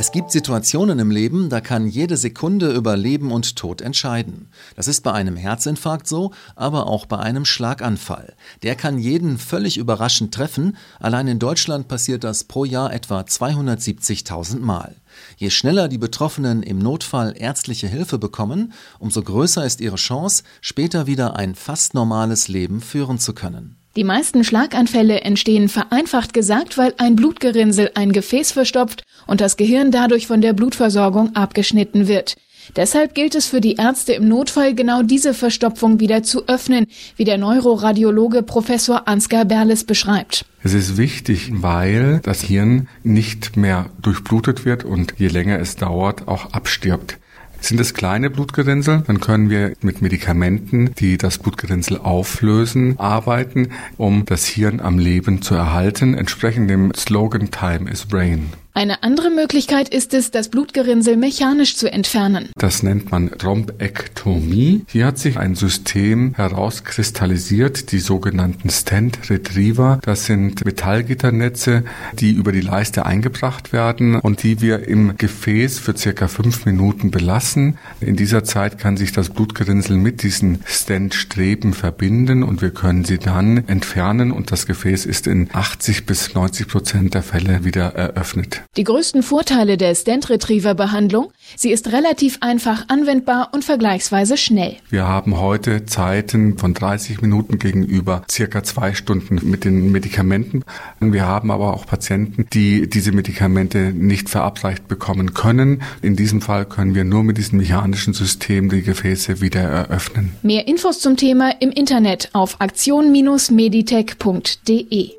Es gibt Situationen im Leben, da kann jede Sekunde über Leben und Tod entscheiden. Das ist bei einem Herzinfarkt so, aber auch bei einem Schlaganfall. Der kann jeden völlig überraschend treffen. Allein in Deutschland passiert das pro Jahr etwa 270.000 Mal. Je schneller die Betroffenen im Notfall ärztliche Hilfe bekommen, umso größer ist ihre Chance, später wieder ein fast normales Leben führen zu können. Die meisten Schlaganfälle entstehen vereinfacht gesagt, weil ein Blutgerinnsel ein Gefäß verstopft und das Gehirn dadurch von der Blutversorgung abgeschnitten wird. Deshalb gilt es für die Ärzte im Notfall genau diese Verstopfung wieder zu öffnen, wie der Neuroradiologe Professor Ansgar Berles beschreibt. Es ist wichtig, weil das Hirn nicht mehr durchblutet wird und je länger es dauert, auch abstirbt. Sind es kleine Blutgerinnsel, dann können wir mit Medikamenten, die das Blutgerinnsel auflösen, arbeiten, um das Hirn am Leben zu erhalten, entsprechend dem Slogan Time is Brain. Eine andere Möglichkeit ist es, das Blutgerinnsel mechanisch zu entfernen. Das nennt man Thrombektomie. Hier hat sich ein System herauskristallisiert, die sogenannten Stent Retriever. Das sind Metallgitternetze, die über die Leiste eingebracht werden und die wir im Gefäß für circa fünf Minuten belassen. In dieser Zeit kann sich das Blutgerinnsel mit diesen Stent-Streben verbinden und wir können sie dann entfernen und das Gefäß ist in 80 bis 90 Prozent der Fälle wieder eröffnet. Die größten Vorteile der Stent Retriever Behandlung, sie ist relativ einfach anwendbar und vergleichsweise schnell. Wir haben heute Zeiten von 30 Minuten gegenüber circa zwei Stunden mit den Medikamenten. Wir haben aber auch Patienten, die diese Medikamente nicht verabreicht bekommen können. In diesem Fall können wir nur mit diesem mechanischen System die Gefäße wieder eröffnen. Mehr Infos zum Thema im Internet auf aktion-meditech.de.